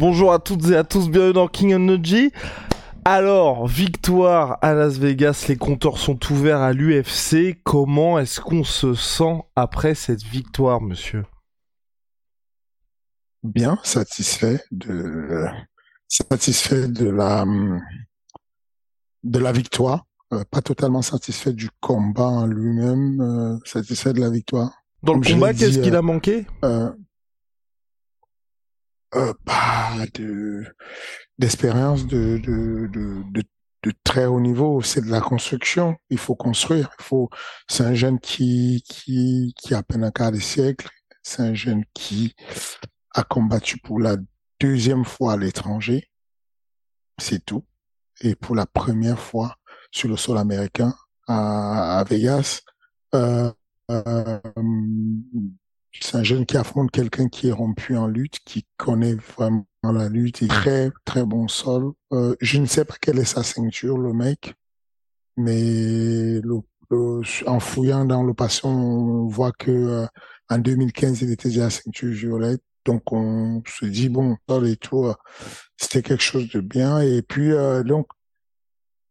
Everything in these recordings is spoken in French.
Bonjour à toutes et à tous, bienvenue dans King Energy. Alors, victoire à Las Vegas, les compteurs sont ouverts à l'UFC. Comment est-ce qu'on se sent après cette victoire, monsieur? Bien satisfait de satisfait de la de la victoire, euh, pas totalement satisfait du combat en lui-même, euh, satisfait de la victoire. Dans le Comme combat, qu'est-ce qu'il euh, a manqué? Euh, euh, bah, de d'expérience de, de, de, de, de très haut niveau, c'est de la construction. Il faut construire. Il faut. C'est un jeune qui qui qui a à peine un quart de siècle. C'est un jeune qui a combattu pour la deuxième fois à l'étranger. C'est tout. Et pour la première fois sur le sol américain à, à Vegas. Euh, euh, c'est un jeune qui affronte quelqu'un qui est rompu en lutte, qui connaît vraiment la lutte, il est très très bon sol. Euh, je ne sais pas quelle est sa ceinture, le mec, mais le- le- en fouillant dans le passé, on voit que euh, en 2015, il était déjà à ceinture violette. Donc on se dit bon, sol et tout, euh, c'était quelque chose de bien. Et puis euh, donc,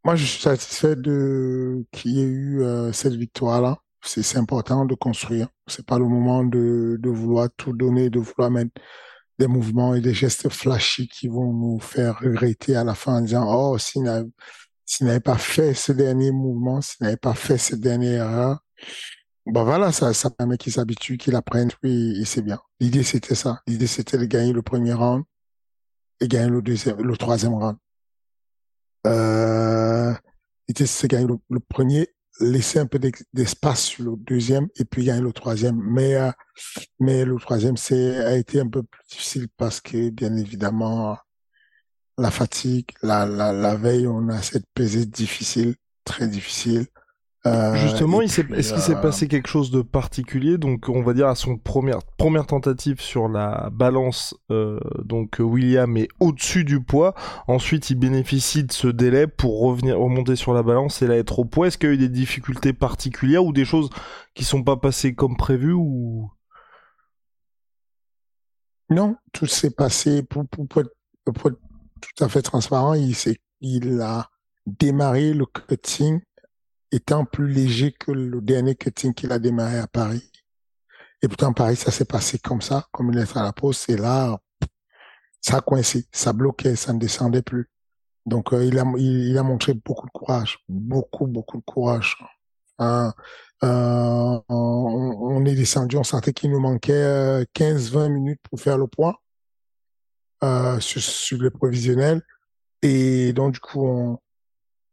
moi je suis satisfait de qu'il y ait eu euh, cette victoire-là. C'est c'est important de construire. C'est pas le moment de, de vouloir tout donner, de vouloir mettre des mouvements et des gestes flashy qui vont nous faire regretter à la fin en disant, oh, s'il n'avait pas fait ce dernier mouvement, s'il n'avait pas fait cette dernière erreur, ben voilà, ça, ça permet qu'ils s'habituent, qu'ils apprennent, et, et c'est bien. L'idée, c'était ça. L'idée, c'était de gagner le premier round et gagner le deuxième, le troisième round. Euh, l'idée, c'est de gagner le, le premier, laisser un peu d'espace sur le deuxième et puis gagner le troisième. Mais, euh, mais le troisième, c'est, a été un peu plus difficile parce que, bien évidemment, la fatigue, la, la, la veille, on a cette pesée difficile, très difficile. Euh, Justement, est-ce qu'il s'est euh, passé quelque chose de particulier? Donc, on va dire à son première première tentative sur la balance, euh, donc William est au-dessus du poids. Ensuite, il bénéficie de ce délai pour revenir remonter sur la balance et là être au poids. Est-ce qu'il y a eu des difficultés particulières ou des choses qui sont pas passées comme prévu ou? Non, tout s'est passé pour, pour, pour être, pour être tout à fait transparent. Il s'est, il a démarré le cutting étant plus léger que le dernier cutting qu'il a démarré à Paris. Et pourtant, Paris, ça s'est passé comme ça, comme une lettre à la poste. Et là, ça a coincé, ça bloquait, ça ne descendait plus. Donc, euh, il a, il, il a montré beaucoup de courage, beaucoup, beaucoup de courage. Hein, euh, on, on est descendu, on sentait qu'il nous manquait euh, 15-20 minutes pour faire le point euh, sur, sur le provisionnel. Et donc, du coup, on,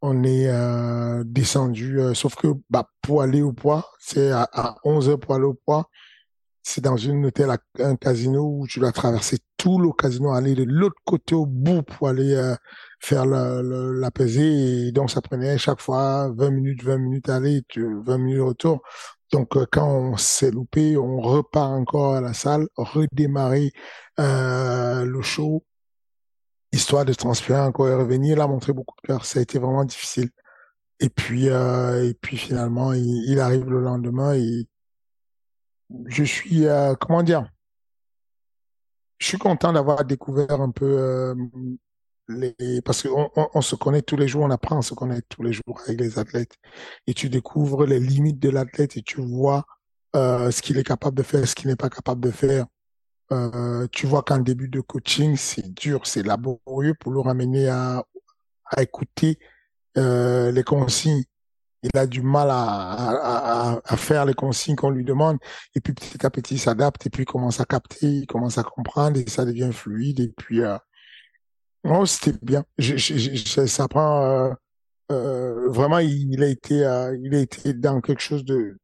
on est euh, descendu. euh, sauf que bah, pour aller au poids, c'est à, à 11 heures pour aller au poids. C'est dans une hôtel, un casino où tu dois traverser tout le casino, aller de l'autre côté au bout pour aller euh, faire la, la, la pesée. Et donc, ça prenait chaque fois 20 minutes, 20 minutes aller, tu- 20 minutes retour. Donc, euh, quand on s'est loupé, on repart encore à la salle, redémarrer euh, le show, histoire de transpirer encore et revenir. Il a montré beaucoup de cœur. Ça a été vraiment difficile. Et puis, euh, et puis finalement, il, il arrive le lendemain et je suis, euh, comment dire, je suis content d'avoir découvert un peu euh, les, parce qu'on on, on se connaît tous les jours, on apprend à se connaître tous les jours avec les athlètes et tu découvres les limites de l'athlète et tu vois euh, ce qu'il est capable de faire, ce qu'il n'est pas capable de faire. Euh, tu vois qu'en début de coaching, c'est dur, c'est laborieux pour le ramener à, à écouter euh, les consignes il a du mal à, à, faire les consignes qu'on lui demande. Et puis petit à petit, il s'adapte et puis il commence à capter, il commence à comprendre et ça devient fluide. Et puis, euh, c'était bien. Je, ça prend euh, vraiment, il, a été, il a été dans quelque chose de,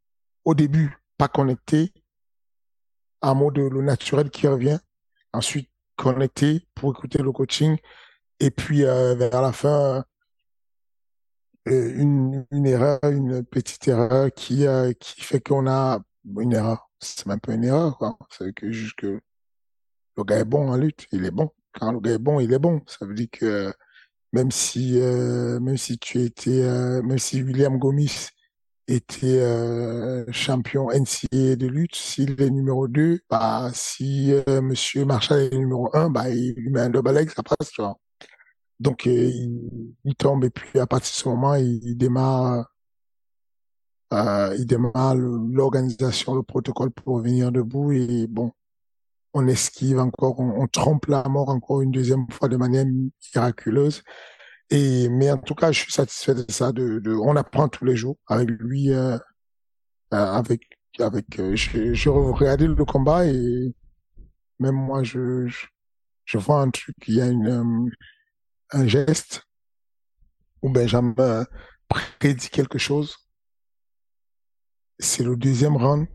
au début, pas connecté, un mot de le naturel qui revient. Ensuite, connecté pour écouter le coaching. Et puis, vers la fin, une, une erreur, une petite erreur qui, euh, qui fait qu'on a une erreur. C'est même pas une erreur, quoi. C'est que juste que le gars est bon en lutte, il est bon. Quand le gars est bon, il est bon. Ça veut dire que même si, euh, même si tu étais, euh, même si William Gomis était euh, champion NCA de lutte, s'il est numéro 2, bah, si Monsieur Marshall est numéro 1, bah, il lui met un double leg, ça passe. Donc, euh, il, tombe et puis à partir de ce moment, il, démarre, euh, il démarre l'organisation, le protocole pour venir debout et bon, on esquive encore, on, trompe la mort encore une deuxième fois de manière miraculeuse. Et mais en tout cas, je suis satisfait de ça. On apprend tous les jours avec lui, euh, avec avec. je, je regardais le combat et même moi, je, vois un truc. Il y a une un geste où Benjamin prédit quelque chose. C'est le deuxième round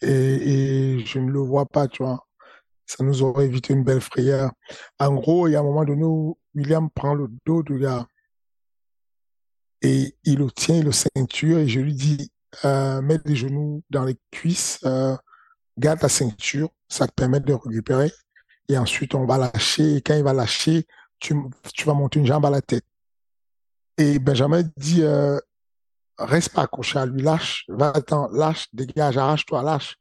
et, je ne le vois pas, tu vois. Ça nous aurait évité une belle frayeur. En gros, il y a un moment donné où William prend le dos du gars et il le tient, il le ceinture et je lui dis, euh, mets les genoux dans les cuisses, euh, garde ta ceinture, ça te permet de récupérer. Et ensuite, on va lâcher. Et quand il va lâcher, tu, vas monter une jambe à la tête. Et Benjamin dit, euh, reste pas accroché à lui, lâche, va-t'en, lâche, dégage, arrache-toi, lâche.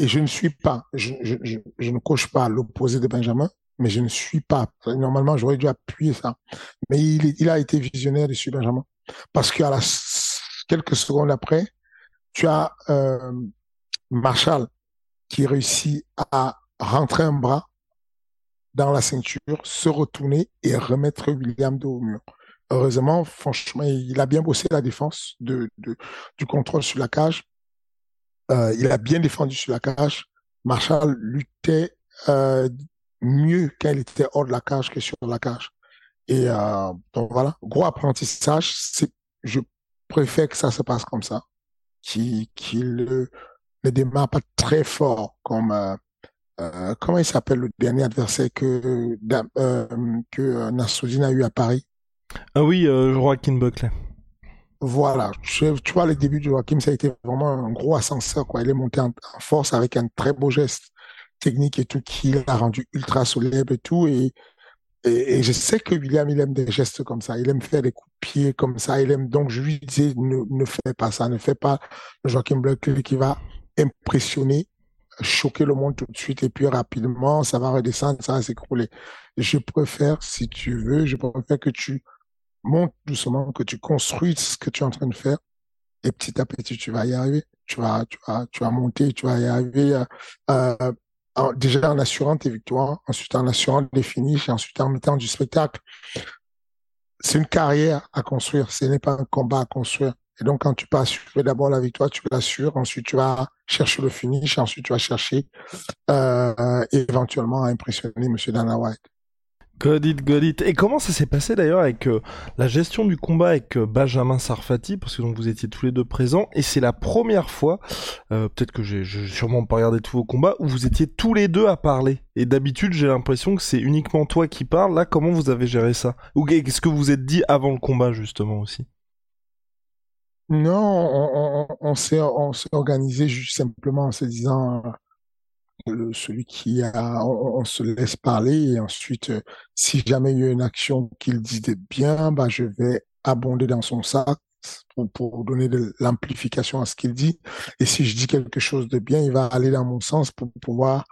Et je ne suis pas, je, ne coche pas l'opposé de Benjamin, mais je ne suis pas. Normalement, j'aurais dû appuyer ça. Mais il, a été visionnaire dessus, Benjamin. Parce qu'à la, quelques secondes après, tu as euh, Marshall qui réussit à rentrer un bras dans la ceinture, se retourner et remettre William dos au mur. Heureusement, franchement, il a bien bossé la défense de, du contrôle sur la cage. Euh, il a bien défendu sur la cage. Marshall luttait euh, mieux quand il était hors de la cage que sur la cage. Et euh, donc voilà, gros apprentissage. Je préfère que ça se passe comme ça, qu'il ne démarre pas très fort comme comment il s'appelle le dernier adversaire que, que euh, a eu à Paris? Ah oui, Joaquin Buckley. Voilà, tu, vois, le début de Joaquin, ça a été vraiment un gros ascenseur. Quoi. Il est monté en, force avec un très beau geste technique et tout, qui l'a rendu ultra solide et tout. Et, je sais que William, il aime des gestes comme ça. Il aime faire des coups de pied comme ça. Il aime, donc je lui disais, ne, ne fais pas ça, ne fais pas Joaquin Buckley qui va impressionner choquer le monde tout de suite et puis rapidement, ça va redescendre, ça va s'écrouler. Je préfère, si tu veux, je préfère que tu montes doucement, que tu construises ce que tu es en train de faire et petit à petit, tu vas y arriver. Tu vas, tu tu vas monter, tu vas y arriver. Euh, euh, déjà en assurant tes victoires, ensuite en assurant des finishes, et ensuite en mettant du spectacle. C'est une carrière à construire, ce n'est pas un combat à construire. Et donc, quand tu peux assurer d'abord la victoire, tu l'assures. Ensuite, tu vas chercher le finish. Ensuite, tu vas chercher euh, éventuellement à impressionner M. Dana White. Got it. Et comment ça s'est passé d'ailleurs avec euh, la gestion du combat avec euh, Benjamin Sarfati? Parce que donc vous étiez tous les deux présents et c'est la première fois, peut-être que j'ai sûrement pas regardé tous vos combats, où vous étiez tous les deux à parler. Et d'habitude j'ai l'impression que c'est uniquement toi qui parles. Là, comment vous avez géré ça? Ou qu'est-ce que vous êtes dit avant le combat justement aussi? Non, on, s'est organisé juste simplement en se disant euh, celui qui a on, se laisse parler et ensuite euh, si jamais il y a une action qu'il dit de bien, bah je vais abonder dans son sac pour, donner de l'amplification à ce qu'il dit et si je dis quelque chose de bien, il va aller dans mon sens pour pouvoir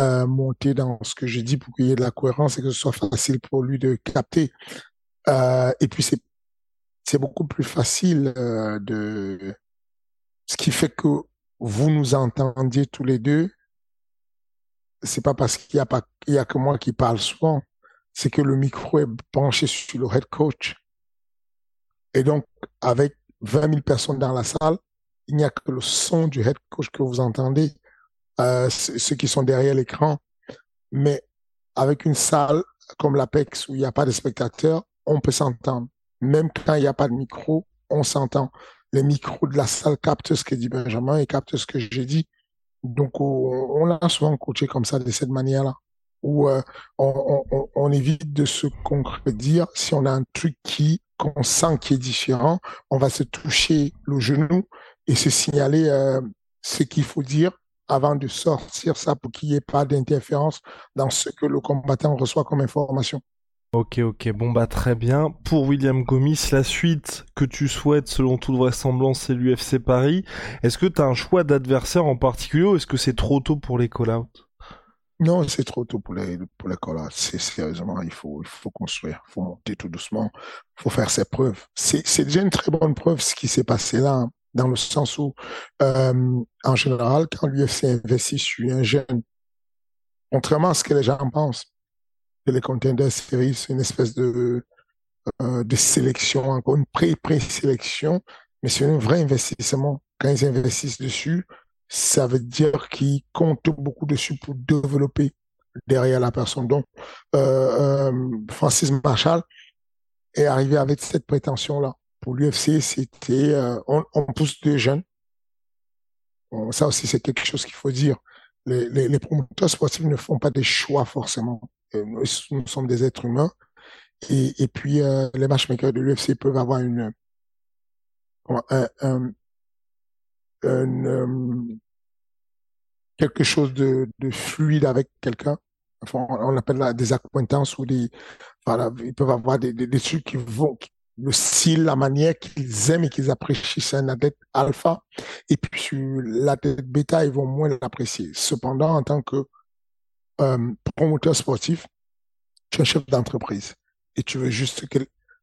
euh, monter dans ce que je dis pour qu'il y ait de la cohérence et que ce soit facile pour lui de capter. et puis c'est c'est beaucoup plus facile euh, de... Ce qui fait que vous nous entendiez tous les deux, c'est pas parce qu'il y a pas il y a que moi qui parle souvent, c'est que le micro est penché sur le head coach. Et donc, avec 20 000 personnes dans la salle, il n'y a que le son du head coach que vous entendez, euh, ceux qui sont derrière l'écran. Mais avec une salle comme l'Apex où il n'y a pas de spectateurs, on peut s'entendre. Même quand il n'y a pas de micro, on s'entend. Les micros de la salle captent ce que dit Benjamin et captent ce que j'ai dit. Donc, on, l'a souvent coaché comme ça, de cette manière-là, où euh, on, évite de se concrétiser. Si on a un truc qui qu'on sent qui est différent, on va se toucher le genou et se signaler euh, ce qu'il faut dire avant de sortir ça pour qu'il n'y ait pas d'interférence dans ce que le combattant reçoit comme information. Ok, ok, bon bah très bien. Pour William Gomis, la suite que tu souhaites selon toute vraisemblance c'est l'UFC Paris. Est-ce que tu as un choix d'adversaire en particulier ou est-ce que c'est trop tôt pour les call-outs? Non, c'est trop tôt pour les, pour les call C'est sérieusement, il faut, il faut construire, il faut monter tout doucement, il faut faire ses preuves. C'est déjà une très bonne preuve ce qui s'est passé là, dans le sens où, euh, en général, quand l'UFC investit sur un jeune, contrairement à ce que les gens pensent, les contenders séries, c'est une espèce de, euh, de sélection, encore une pré-pré-sélection, mais c'est un vrai investissement. Quand ils investissent dessus, ça veut dire qu'ils comptent beaucoup dessus pour développer derrière la personne. Donc, euh, euh, Francis Marshall est arrivé avec cette prétention-là. Pour l'UFC, c'était on, pousse des jeunes. Bon, ça aussi, c'est quelque chose qu'il faut dire. Les, les, promoteurs sportifs ne font pas des choix forcément. Nous, nous sommes des êtres humains. Et, et puis, euh, les matchmakers de l'UFC peuvent avoir une, un, un, euh, quelque chose de, de fluide avec quelqu'un. Enfin, on appelle des acquaintances ou des, voilà, ils peuvent avoir des, des, des trucs qui vont, le style, la manière qu'ils aiment et qu'ils apprécient. C'est un athlète alpha. Et puis sur l'athlète bêta, ils vont moins l'apprécier. Cependant, en tant que euh, promoteur sportif, tu es chef d'entreprise et tu veux juste que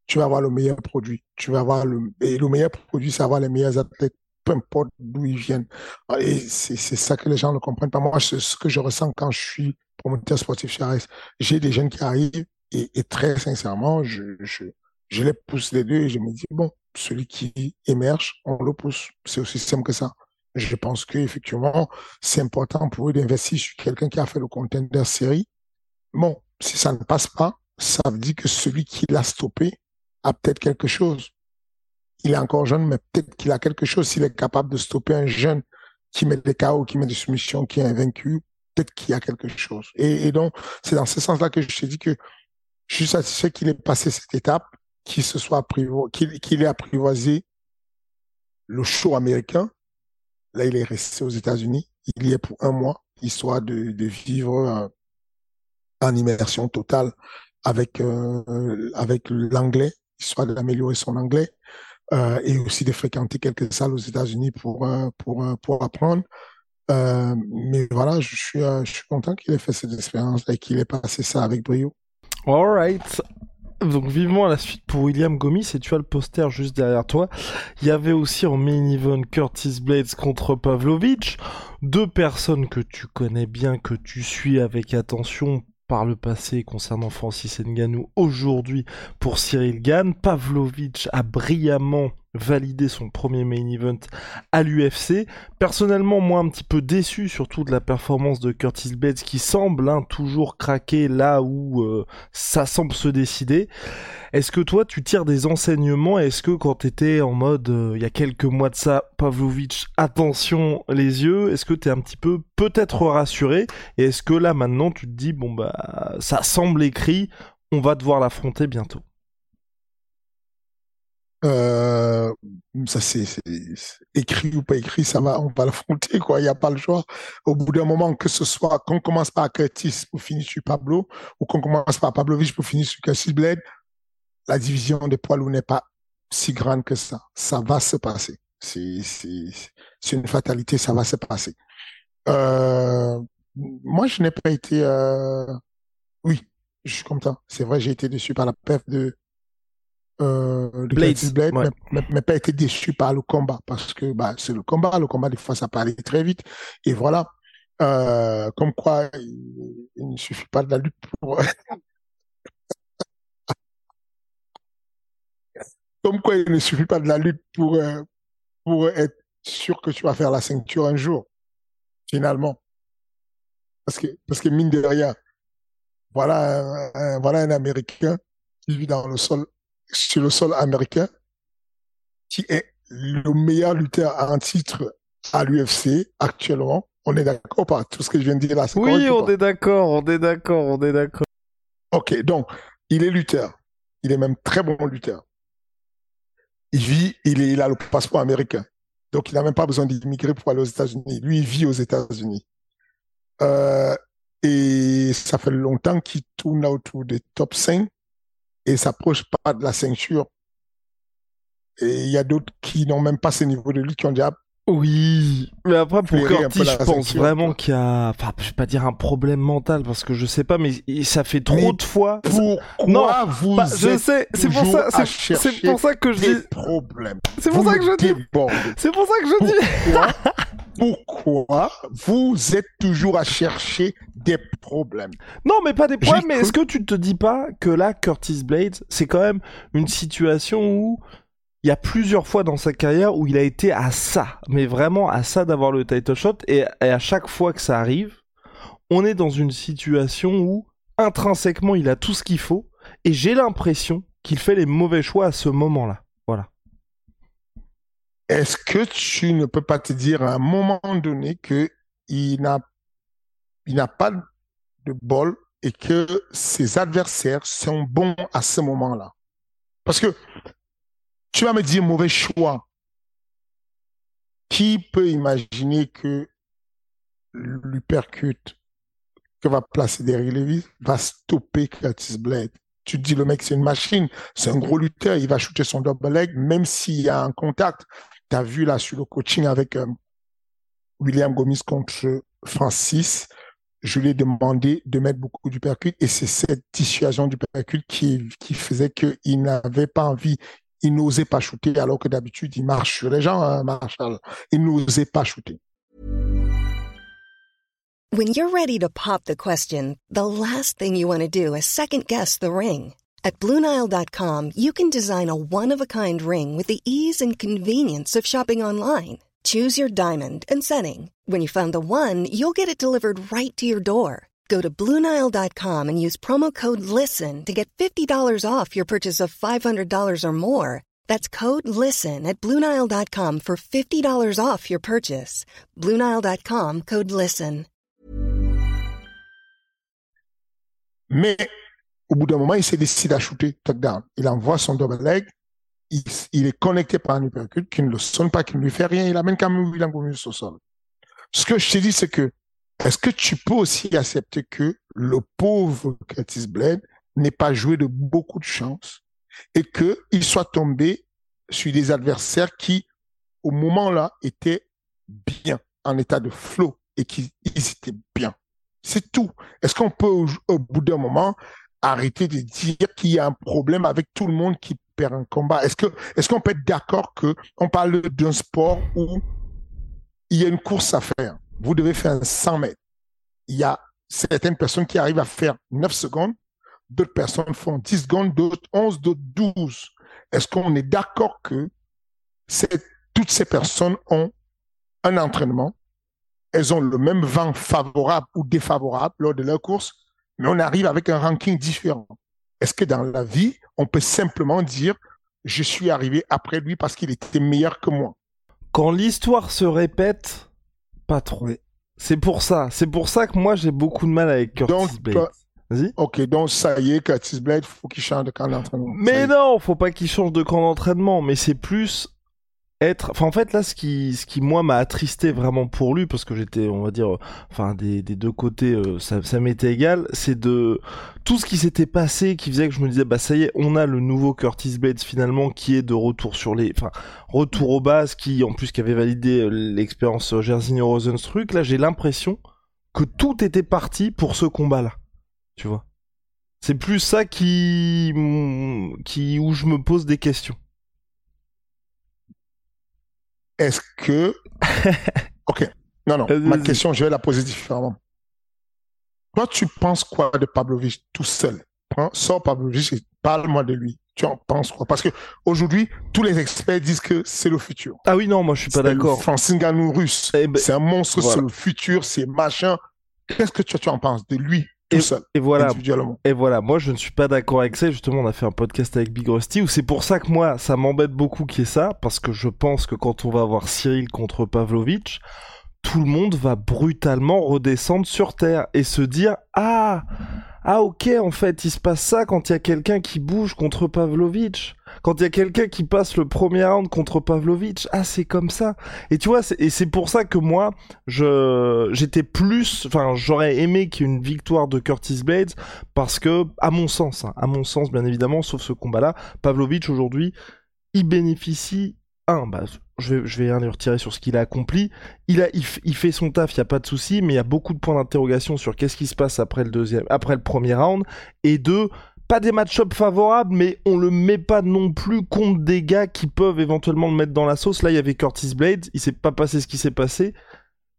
tu vas avoir le meilleur produit. Tu vas avoir le, et le meilleur produit, c'est avoir les meilleurs athlètes peu importe d'où ils viennent. Ah, et c'est ça que les gens ne comprennent pas. Moi, c'est ce que je ressens quand je suis promoteur sportif chez ARES. J'ai des jeunes qui arrivent et, et très sincèrement, je, je, je, les pousse les deux et je me dis, bon, celui qui émerge, on le pousse. C'est aussi simple que ça. Je pense qu'effectivement, c'est important pour eux d'investir sur quelqu'un qui a fait le contender série. Bon, si ça ne passe pas, ça veut dire que celui qui l'a stoppé a peut-être quelque chose il est encore jeune, mais peut-être qu'il a quelque chose. S'il est capable de stopper un jeune qui met des chaos, qui met des soumissions, qui est invaincu, peut-être qu'il y a quelque chose. Et, donc, c'est dans ce sens-là que je t'ai dit que je suis satisfait qu'il ait passé cette étape, qu'il se soit qu'il ait apprivoisé le show américain. Là, il est resté aux États-Unis. Il y est pour un mois, histoire de, vivre euh, en immersion totale avec euh, avec l'anglais, histoire d'améliorer son anglais euh, et aussi de fréquenter quelques salles aux États-Unis pour, euh, pour, euh, pour apprendre. Euh, mais voilà, je suis, je suis content qu'il ait fait cette expérience et qu'il ait passé ça avec brio. Alright. Donc vivement à la suite pour William Gomis et tu as le poster juste derrière toi. Il y avait aussi en main event Curtis Blades contre Pavlovich. Deux personnes que tu connais bien, que tu suis avec attention par le passé concernant Francis Ngannou aujourd'hui pour Cyril Gann. Pavlovich a brillamment validé son premier main event à l'UFC. Personnellement, moi un petit peu déçu surtout de la performance de Curtis Bates qui semble hein, toujours craquer là où euh, ça semble se décider. Est-ce que toi tu tires des enseignements? Est-ce que quand tu étais en mode euh, il y a quelques mois de ça, Pavlovich, attention les yeux, est-ce que tu es un petit peu peut-être rassuré? Et est-ce que là maintenant tu te dis bon bah ça semble écrit, on va devoir l'affronter bientôt? Euh, ça c'est écrit ou pas écrit, ça va, on va l'affronter quoi. Il n'y a pas le choix. Au bout d'un moment, que ce soit qu'on commence par Curtis pour finir sur Pablo, ou qu'on commence par Pavlovich pour finir sur Curtis Blade, la division des poids lourds n'est pas si grande que ça. Ça va se passer. C'est une fatalité, ça va se passer. Euh, moi, je n'ai pas été. Euh... Oui, je suis content. C'est vrai, j'ai été déçu par la perte de euh, de Blade, mais, mais, pas été déçu par le combat parce que bah, c'est le combat. Le combat, des fois, ça peut aller très vite. Et voilà. Euh, comme quoi, il, il, ne suffit pas de la lutte pour. Comme quoi, il ne suffit pas de la lutte pour, euh, pour être sûr que tu vas faire la ceinture un jour, finalement. Parce que, parce que mine de rien, voilà un, voilà un Américain qui vit dans le sol, sur le sol américain, qui est le meilleur lutteur à un titre à l'UFC actuellement. On est d'accord pas? Tout ce que je viens de dire là. Oui, on est d'accord, on est d'accord, on est d'accord. Ok, donc il est lutteur. Il est même très bon lutteur. Il vit, il, est, il a le passeport américain. Donc il n'a même pas besoin d'immigrer pour aller aux États-Unis. Lui, il vit aux États-Unis. Euh, et ça fait longtemps qu'il tourne autour des top 5 et s'approche pas de la ceinture. Et il y a d'autres qui n'ont même pas ce niveau de lui qui ont déjà oui, mais après pour Curtis, je pense vraiment qu'il y a, enfin, je vais pas dire un problème mental parce que je sais pas, mais ça fait trop de fois. Pourquoi vous bah, je sais, c'est pour ça, c'est pour ça que je dis. C'est pour ça que je dis. C'est pour ça que je dis. Pourquoi vous êtes toujours à chercher des problèmes? Non, mais pas des problèmes. Mais est-ce que tu te dis pas que là, Curtis Blades, c'est quand même une situation où il y a plusieurs fois dans sa carrière où il a été à ça, mais vraiment à ça d'avoir le title shot, et, à chaque fois que ça arrive, on est dans une situation où intrinsèquement il a tout ce qu'il faut, et j'ai l'impression qu'il fait les mauvais choix à ce moment-là. Voilà. Est-ce que tu ne peux pas te dire à un moment donné que il n'a, n'a pas de bol et que ses adversaires sont bons à ce moment-là? Parce que tu vas me dire mauvais choix. Qui peut imaginer que l'hypercute que va placer derrière Lévis va stopper Curtis Blade? Tu te dis, le mec, c'est une machine, c'est un gros lutteur, il va shooter son double leg, même s'il y a un contact. Tu as vu là sur le coaching avec euh, William Gomis contre Francis, je lui ai demandé de mettre beaucoup du percute et c'est cette dissuasion du percute qui, qui faisait qu'il n'avait pas envie, il n'osait pas shooter alors que d'habitude il marche sur les gens, hein, Marshall. Il n'osait pas shooter. When you're ready to pop the question, the last thing you want to do is second guess the ring. At BlueNile.com, you can design a one-of-a-kind ring with the ease and convenience of shopping online. Choose your diamond and setting. When you find the one, you'll get it delivered right to your door. Go to Bluenile.com and use promo code LISTEN to get $50 off your purchase of $500 or more. That's code LISTEN at Bluenile.com for $50 off your purchase. Bluenile.com code LISTEN. Mais au bout d'un moment, il s'est décidé à shooter. Il envoie son double leg. Il, il, est connecté par un uppercut qui ne le sonne pas, qui ne lui fait rien. Il amène quand même William Gomis au sol. Ce que je te dis, c'est que est-ce que tu peux aussi accepter que le pauvre Curtis Blade n'ait pas joué de beaucoup de chance et qu'il soit tombé sur des adversaires qui, au moment-là, étaient bien, en état de flow et qui étaient bien? C'est tout. Est-ce qu'on peut, au, bout d'un moment, arrêter de dire qu'il y a un problème avec tout le monde qui perd un combat? Est-ce que, est-ce qu'on peut être d'accord que on parle d'un sport où il y a une course à faire? Vous devez faire un 100 mètres. Il y a certaines personnes qui arrivent à faire 9 secondes, d'autres personnes font 10 secondes, d'autres 11, d'autres 12. Est-ce qu'on est, d'accord que toutes ces personnes ont un entraînement, elles ont le même vent favorable ou défavorable lors de leur course, mais on arrive avec un ranking différent? Est-ce que dans la vie, on peut simplement dire, je suis arrivé après lui parce qu'il était meilleur que moi? Quand l'histoire se répète, pas trop. C'est pour ça. C'est pour ça que moi j'ai beaucoup de mal avec Curtis Blade. Vas-y. Ok, donc ça y est, Curtis Blade, faut qu'il change de camp d'entraînement. Mais non, faut pas qu'il change de camp d'entraînement. Mais c'est plus être. Enfin, en fait, là, ce qui, ce qui moi m'a attristé vraiment pour lui, parce que j'étais, on va dire, enfin, des, des deux côtés, euh, ça, ça m'était égal, c'est de tout ce qui s'était passé, qui faisait que je me disais, bah ça y est, on a le nouveau Curtis Blades finalement, qui est de retour sur les, enfin, retour aux bases, qui en plus qui avait validé euh, l'expérience Jairzinho Rosenstruck. Là, j'ai l'impression que tout était parti pour ce combat-là, tu vois. C'est plus ça qui, qui, où je me pose des questions est-ce que... ok, non, non, ma question, je vais la poser différemment. Toi, tu penses quoi de Pavlovich tout seul? Prends, Sors Pavlovich et parle-moi de lui. tu en penses quoi? Parce que aujourd'hui, tous les experts disent que c'est le futur. Ah oui, non, moi je suis pas d'accord. Francis Ngannou russe, eh ben, c'est un monstre, c'est le futur, c'est machin. Qu'est-ce que tu, tu en penses de lui? Tout seul, et voilà, et voilà, moi je ne suis pas d'accord avec ça. Justement, on a fait un podcast avec Big Rusty où c'est pour ça que moi, ça m'embête beaucoup qu'il y ait ça, parce que je pense que quand on va avoir Cyril contre Pavlovitch, tout le monde va brutalement redescendre sur Terre et se dire Ah ah ok, en fait, il se passe ça quand il y a quelqu'un qui bouge contre Pavlovitch. Quand il y a quelqu'un qui passe le premier round contre Pavlovitch, ah c'est comme ça. Et tu vois, et c'est pour ça que moi, je j'étais plus, enfin j'aurais aimé qu'il y ait une victoire de Curtis Blades parce que, à mon sens, hein, à mon sens bien évidemment, sauf ce combat-là, Pavlovitch aujourd'hui, il bénéficie un, bah, je vais, je vais rien lui retirer sur ce qu'il a accompli. Il, a, il, fait son taf, il n'y a pas de souci, mais il y a beaucoup de points d'interrogation sur qu'est-ce qui se passe après le, deuxième, après le premier round. Et deux, pas des match-ups favorables, mais on le met pas non plus contre des gars qui peuvent éventuellement le mettre dans la sauce. Là, il y avait Curtis Blade, il s'est pas passé ce qui s'est passé.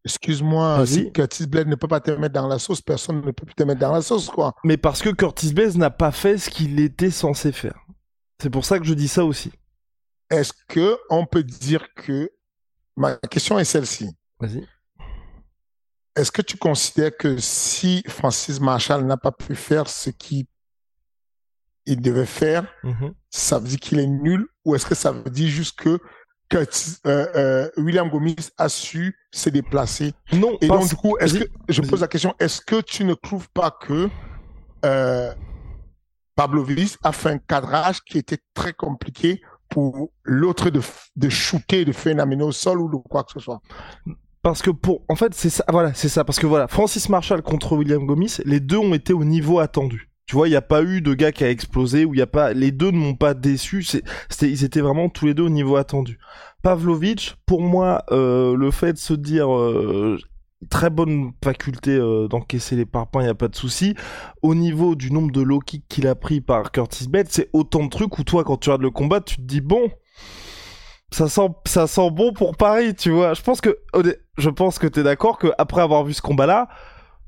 Excuse-moi, si Curtis Blade ne peut pas te mettre dans la sauce, personne ne peut plus te mettre dans la sauce, quoi. Mais parce que Curtis Blade n'a pas fait ce qu'il était censé faire. C'est pour ça que je dis ça aussi est-ce que on peut dire que ma question est celle-ci? Vas-y. Est-ce que tu considères que si Francis Marshall n'a pas pu faire ce qu'il devait faire, mm-hmm. ça veut dire qu'il est nul ou est-ce que ça veut dire juste que, euh, euh, William Gomis a su se déplacer? Non. Et donc du coup, est-ce que je pose la question Est-ce que tu ne trouves pas que euh, Pablo a fait un cadrage qui était très compliqué l'autre de, de shooter, de faire une au sol ou quoi que ce soit. Parce que pour, en fait, c'est ça, voilà, c'est ça, parce que voilà, Francis Marshall contre William Gomis, les deux ont été au niveau attendu. Tu vois, il n'y a pas eu de gars qui a explosé, ou il y a pas, les deux ne m'ont pas déçu, c'était, ils étaient vraiment tous les deux au niveau attendu. Pavlovich, pour moi, euh, le fait de se dire, euh, très bonne faculté euh, d'encaisser les parpaings, il n'y a pas de souci. Au niveau du nombre de low kicks qu'il a pris par Curtis Bates, c'est autant de trucs où toi, quand tu regardes le combat, tu te dis bon, ça sent, ça sent bon pour Paris, tu vois. Je pense que, je pense que t'es d'accord qu'après avoir vu ce combat-là,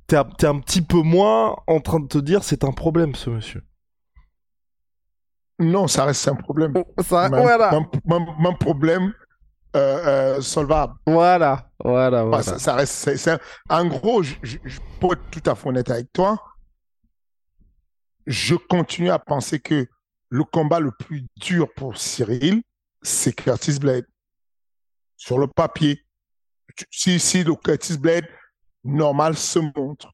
t'es un, es un petit peu moins en train de te dire c'est un problème, ce monsieur. Non, ça reste un problème. Ça, voilà. Mon problème, euh, euh, solvable. Voilà, voilà, voilà. ça, reste, en gros, je, je, pour être tout à fait honnête avec toi, je continue à penser que le combat le plus dur pour Cyril, c'est Curtis Blade. Sur le papier, si, si le Curtis Blade normal se montre,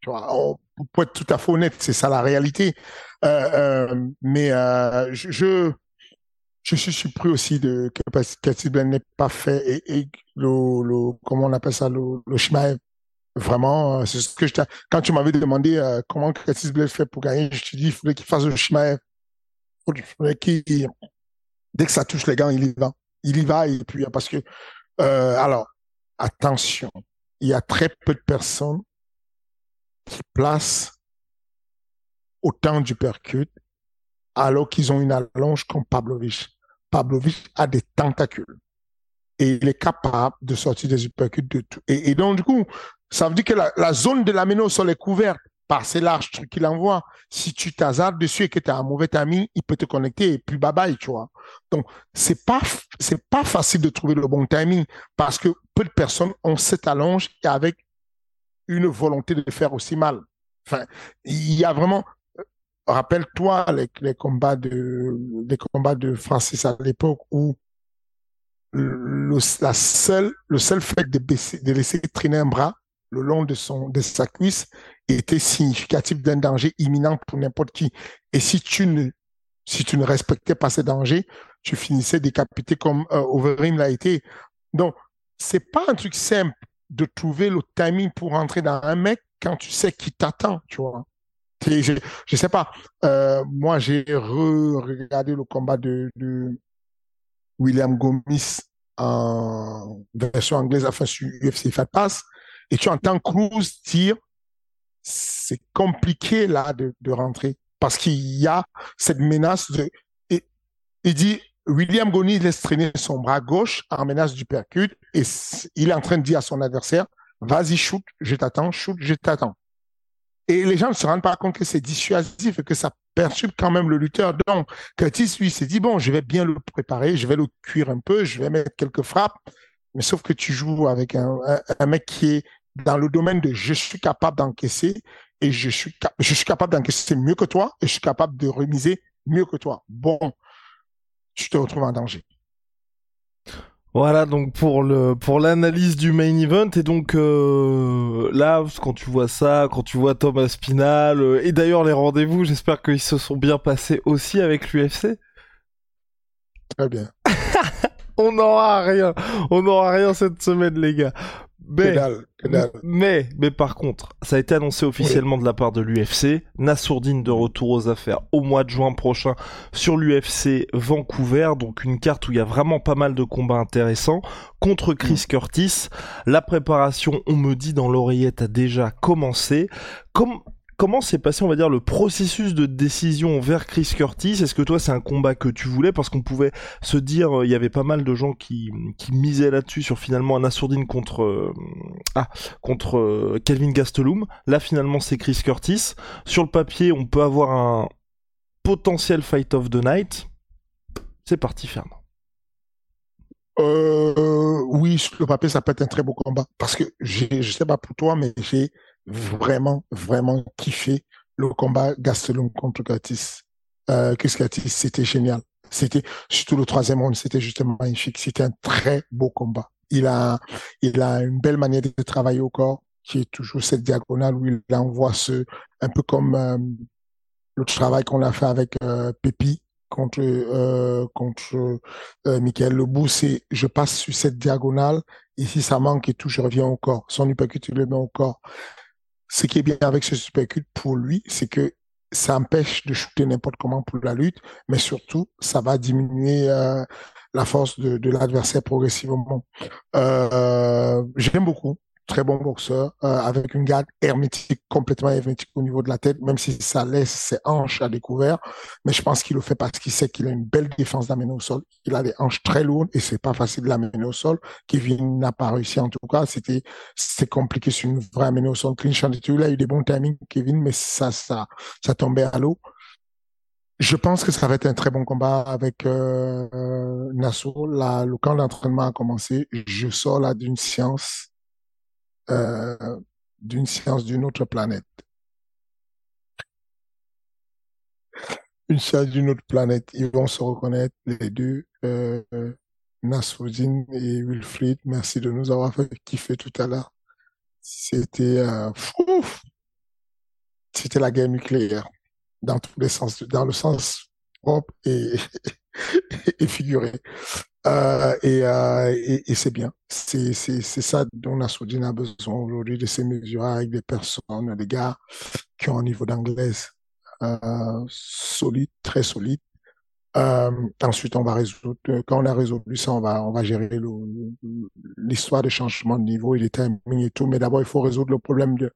tu vois, pour être tout à fait honnête, c'est ça la réalité. Euh, mais je, je suis surpris aussi de que Blade n'ait pas fait et, le, le, comment on appelle ça, le, le chemin. Vraiment, euh, c'est ce que je quand tu m'avais demandé euh, comment Curtis Blade fait pour gagner, je te dis il faudrait qu'il fasse le chemin. Il faudrait qu'il, dès que ça touche les gants, il y va. Il y va et puis parce que, euh, alors, attention, il y a très peu de personnes qui placent autant du percute alors qu'ils ont une allonge comme Pavlovich. Pavlovich a des tentacules. Et il est capable de sortir des uppercuts de tout. Et, donc, du coup, ça veut dire que la, zone de la au sol est couverte par ces larges trucs qu'il envoie. Si tu t'hasardes dessus et que tu as un mauvais timing, il peut te connecter et puis bye bye, tu vois. Donc, c'est pas, pas facile de trouver le bon timing parce que peu de personnes ont cette allonge avec une volonté de faire aussi mal. Enfin, il y a vraiment, rappelle-toi les, combats de Francis à l'époque où le, seul fait de, laisser traîner un bras le long de sa cuisse était significatif d'un danger imminent pour n'importe qui. Et si tu ne si tu ne respectais pas ces dangers, tu finissais décapité comme euh, l'a été. Donc c'est pas un truc simple de trouver le timing pour entrer dans un mec quand tu sais qui t'attend, tu vois. Je, je sais pas. Euh, moi, j'ai regardé le combat de, de William Gomis en version anglaise, enfin sur UFC Fat Pass, et tu entends Cruz dire c'est compliqué là de, de rentrer parce qu'il y a cette menace de. Et, il dit William Gomis laisse traîner son bras gauche en menace du percute et il est en train de dire à son adversaire vas-y shoot, je t'attends, shoot, je t'attends. Et les gens ne se rendent pas compte que c'est dissuasif et que ça perturbe quand même le lutteur. Donc, Curtis, lui, s'est dit, bon, je vais bien le préparer, je vais le cuire un peu, je vais mettre quelques frappes. Mais sauf que tu joues avec un, un, mec qui est dans le domaine de je suis capable d'encaisser et je suis, je suis capable d'encaisser mieux que toi et je suis capable de remiser mieux que toi. Bon, tu te retrouves en danger. Voilà donc pour le pour l'analyse du main event et donc euh, là quand tu vois ça, quand tu vois Thomas Spinal euh, et d'ailleurs les rendez-vous, j'espère qu'ils se sont bien passés aussi avec l'UFC. Très bien. on n'aura rien, on n'aura rien cette semaine les gars. Mais, mais, mais par contre, ça a été annoncé officiellement de la part de l'UFC. Nassourdine de retour aux affaires au mois de juin prochain sur l'UFC Vancouver. Donc une carte où il y a vraiment pas mal de combats intéressants contre Chris mm. Curtis. La préparation, on me dit dans l'oreillette, a déjà commencé. Comme comment s'est passé, on va dire, le processus de décision vers Chris Curtis? Est-ce que toi, c'est un combat que tu voulais? Parce qu'on pouvait se dire, euh, il y avait pas mal de gens qui, qui misaient là-dessus sur finalement un Assourdine contre, euh, ah, contre euh, Kelvin Gastelum. Là, finalement, c'est Chris Curtis. Sur le papier, on peut avoir un potentiel fight of the night. C'est parti, Fernand. oui, sur le papier, ça peut être un très beau combat. Parce que je sais pas pour toi, mais j'ai vraiment, vraiment kiffé le combat Gastelum contre Curtis. Euh, c'était génial. C'était, surtout le troisième round, c'était justement magnifique. C'était un très beau combat. Il a, il a une belle manière de travailler au corps, qui est toujours cette diagonale où il envoie ce, un peu comme euh, le travail qu'on a fait avec euh, Pépi contre euh, contre euh, Michael Lebou, c'est je passe sur cette diagonale et si ça manque et tout, je reviens au corps. Son uppercut, il le met au corps. Ce qui est bien avec ce supercut pour lui, c'est que ça empêche de shooter n'importe comment pour la lutte, mais surtout, ça va diminuer euh, la force de, l'adversaire progressivement. Euh, J'aime beaucoup très bon boxeur, euh, avec une garde hermétique, complètement hermétique au niveau de la tête, même si ça laisse ses hanches à découvert. Mais je pense qu'il le fait parce qu'il sait qu'il a une belle défense d'amener au sol. Il a des hanches très lourdes et c'est pas facile de l'amener au sol. Kevin n'a pas réussi en tout cas. C'était c'était compliqué sur une vraie amener au sol. Clinch il a eu des bons timings, Kevin, mais ça ça ça tombait à l'eau. Je pense que ça va être un très bon combat avec euh, Nassau. Là, le camp d'entraînement a commencé. Je sors là d'une séance euh, d'une science d'une autre planète. Une science d'une autre planète. Ils vont se reconnaître les deux, euh, Nasruddin et Wilfried. Merci de nous avoir fait kiffer tout à l'heure. C'était euh, C'était la guerre nucléaire dans tous les sens, dans le sens propre et, et figuré. Euh, et, euh, et, c'est bien. C'est, ça dont la Soudine a besoin aujourd'hui, de ces mesures avec des personnes, des gars qui ont un niveau d'anglaise euh, solide, très solide. Ensuite, on va résoudre. Quand on a résolu ça, on va, gérer l'histoire de changement de niveau et les timings et tout. Mais d'abord, il faut résoudre le problème de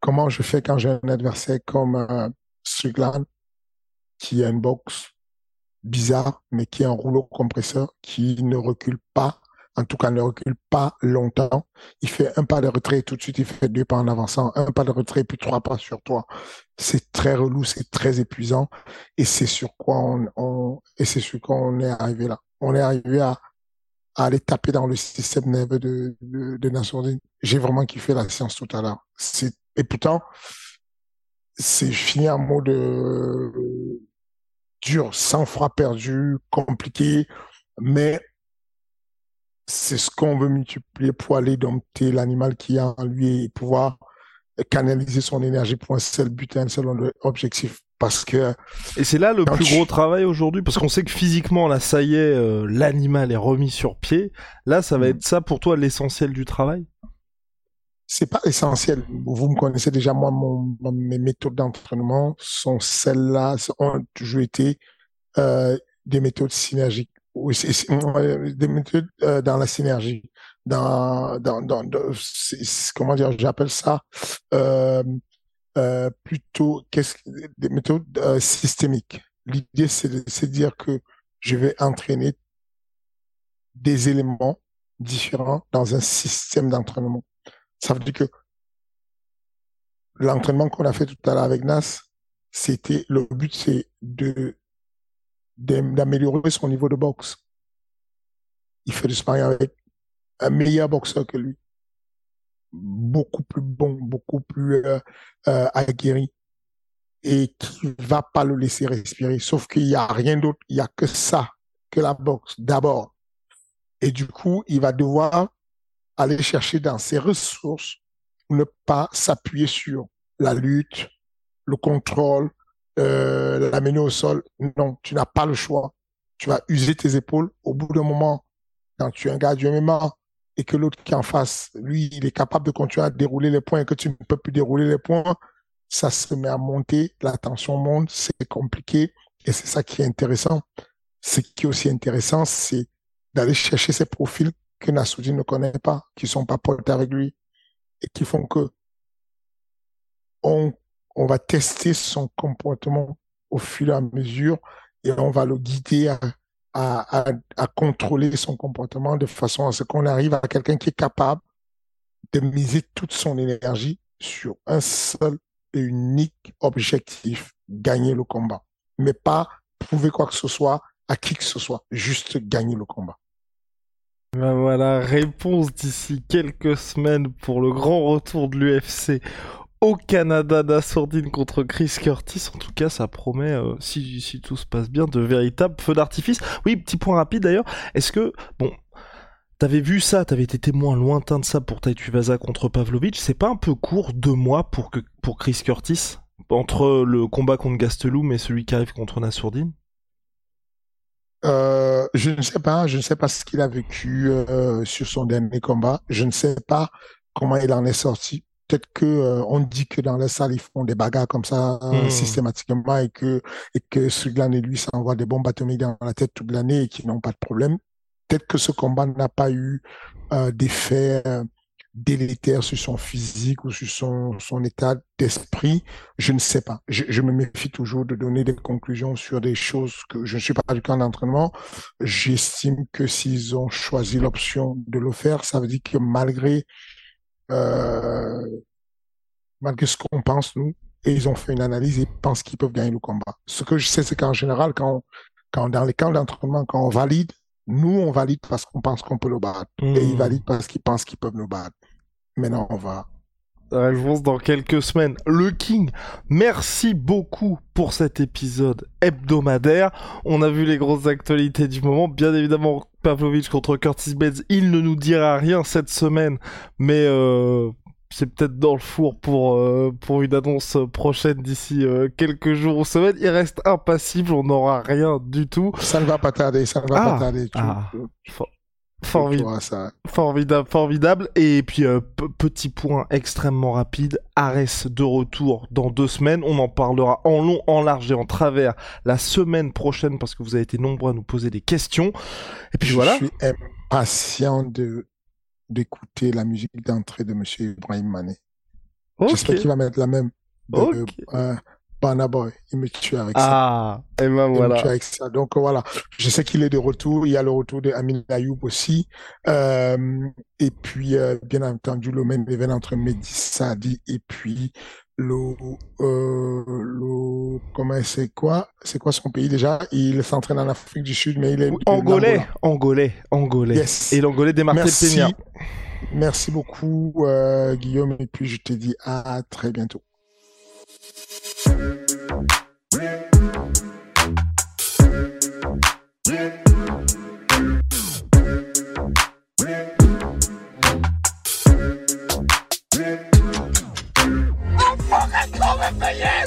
comment je fais quand j'ai un adversaire comme Strickland qui a une boxe bizarre, mais qui est un rouleau compresseur qui ne recule pas, en tout cas ne recule pas longtemps. Il fait un pas de retrait et tout de suite il fait deux pas en avançant, un pas de retrait puis trois pas sur toi. C'est très relou, c'est très épuisant et c'est sur quoi on, et c'est sur quoi on est arrivé là. On est arrivé à, à aller taper dans le système nerveux de, de, de J'ai vraiment kiffé la séance tout à l'heure. Et pourtant, c'est fini en mode dur, sans froid perdu, compliqué, mais c'est ce qu'on veut multiplier pour aller dompter l'animal qui a en lui et pouvoir canaliser son énergie pour un seul but, un seul objectif. Parce que et c'est là le plus gros travail aujourd'hui parce qu'on sait que physiquement là ça y est euh, l'animal est remis sur pied là ça va mm. être ça pour toi l'essentiel du travail? C'est pas essentiel. Vous me connaissez déjà, moi, mon, mes méthodes d'entraînement sont celles-là, ont toujours été euh, des méthodes synergiques. C'est, des méthodes euh, dans la synergie. Dans, dans, dans, comment dire, j'appelle ça euh, euh, plutôt qu'est-ce, des méthodes euh, systémiques. L'idée, c'est de dire que je vais entraîner des éléments différents dans un système d'entraînement. Ça veut dire que l'entraînement qu'on a fait tout à l'heure avec Nas, c'était le but, c'est de d'améliorer son niveau de boxe. Il fait du sparring avec un meilleur boxeur que lui, beaucoup plus bon, beaucoup plus euh, euh, aguerri, et qui va pas le laisser respirer. Sauf qu'il y a rien d'autre, il y a que ça, que la boxe d'abord. Et du coup, il va devoir aller chercher dans ses ressources, ne pas s'appuyer sur la lutte, le contrôle, euh, la mener au sol. Non, tu n'as pas le choix. Tu vas user tes épaules. Au bout d'un moment, quand tu es un gars du MMA et que l'autre qui est en face, lui, il est capable de continuer à dérouler les points et que tu ne peux plus dérouler les points, ça se met à monter, la tension monte, c'est compliqué et c'est ça qui est intéressant. Ce qui est aussi intéressant, c'est d'aller chercher ces profils que Nassoudi ne connaît pas, qui sont pas potes avec lui et qui font que on, on va tester son comportement au fur et à mesure et on va le guider à, à, contrôler son comportement de façon à ce qu'on arrive à quelqu'un qui est capable de miser toute son énergie sur un seul et unique objectif, gagner le combat. Mais pas prouver quoi que ce soit à qui que ce soit, juste gagner le combat. Ben voilà, réponse d'ici quelques semaines pour le grand retour de l'UFC au Canada d'Assourdine contre Chris Curtis. En tout cas, ça promet, euh, si, tout se passe bien, de véritables feux d'artifice. Oui, petit point rapide d'ailleurs. Est-ce que, bon, t'avais vu ça, t'avais été témoin lointain de ça pour Vaza contre Pavlovich. C'est pas un peu court, deux mois pour Chris Curtis entre le combat contre Gastelum et celui qui arrive contre Nassourdine? Euh, je ne sais pas, je ne sais pas ce qu'il a vécu euh, sur son dernier combat. Je ne sais pas comment il en est sorti. Peut-être que euh, on dit que dans la salle ils font des bagarres comme ça hmm. systématiquement et que et que Suglan et lui s'envoient des bombes atomiques dans la tête toute l'année et qu'ils n'ont pas de problème. Peut-être que ce combat n'a pas eu d'effet délétère sur son physique ou sur son, son état d'esprit, je ne sais pas. Je, me méfie toujours de donner des conclusions sur des choses que je ne suis pas du camp d'entraînement. J'estime que s'ils ont choisi l'option de le faire, ça veut dire que malgré euh, malgré ce qu'on pense nous, et ils ont fait une analyse et pensent qu'ils peuvent gagner le combat. Ce que je sais, c'est qu'en général, quand, quand dans les camps d'entraînement, quand on valide, nous, on valide parce qu'on pense qu'on peut le battre. Et ils hmm. valident parce qu'ils pensent qu'ils peuvent nous battre. Maintenant, on va. Réponse dans quelques semaines. Le King, merci beaucoup pour cet épisode hebdomadaire. On a vu les grosses actualités du moment. Bien évidemment, Pavlovich contre Curtis Bates, il ne nous dira rien cette semaine, mais euh, c'est peut-être dans le four pour, euh, pour une annonce prochaine d'ici euh, quelques jours ou semaines. Il reste impassible, on n'aura rien du tout. Ça ne va pas tarder, ça ne va pas ah. tarder. Ah. formidable, formidable, formidable. Et puis, euh, petit point extrêmement rapide, Ares de retour dans deux semaines. On en parlera en long, en large et en travers la semaine prochaine parce que vous avez été nombreux à nous poser des questions. Et puis voilà. Je suis impatient de d'écouter la musique d'entrée de Monsieur Ibrahim Mané. J'espère qu'il va mettre la même. De, euh, Boy, il me tue avec ça. Ah, et ben voilà. Il me tue avec ça. Donc voilà, je sais qu'il est de retour. Il y a le retour de Amin Ayoub aussi. Euh, et puis, euh, bien entendu, le même événement entre Mehdi Sadi et puis le, euh, le, comment c'est quoi, c'est quoi son pays déjà? Il s'entraîne en Afrique du Sud, mais il est angolais, angolais, angolais. Yes. Et l'angolais des Merci. Peña. Merci beaucoup, euh, Guillaume, et puis je te dis à très bientôt. ai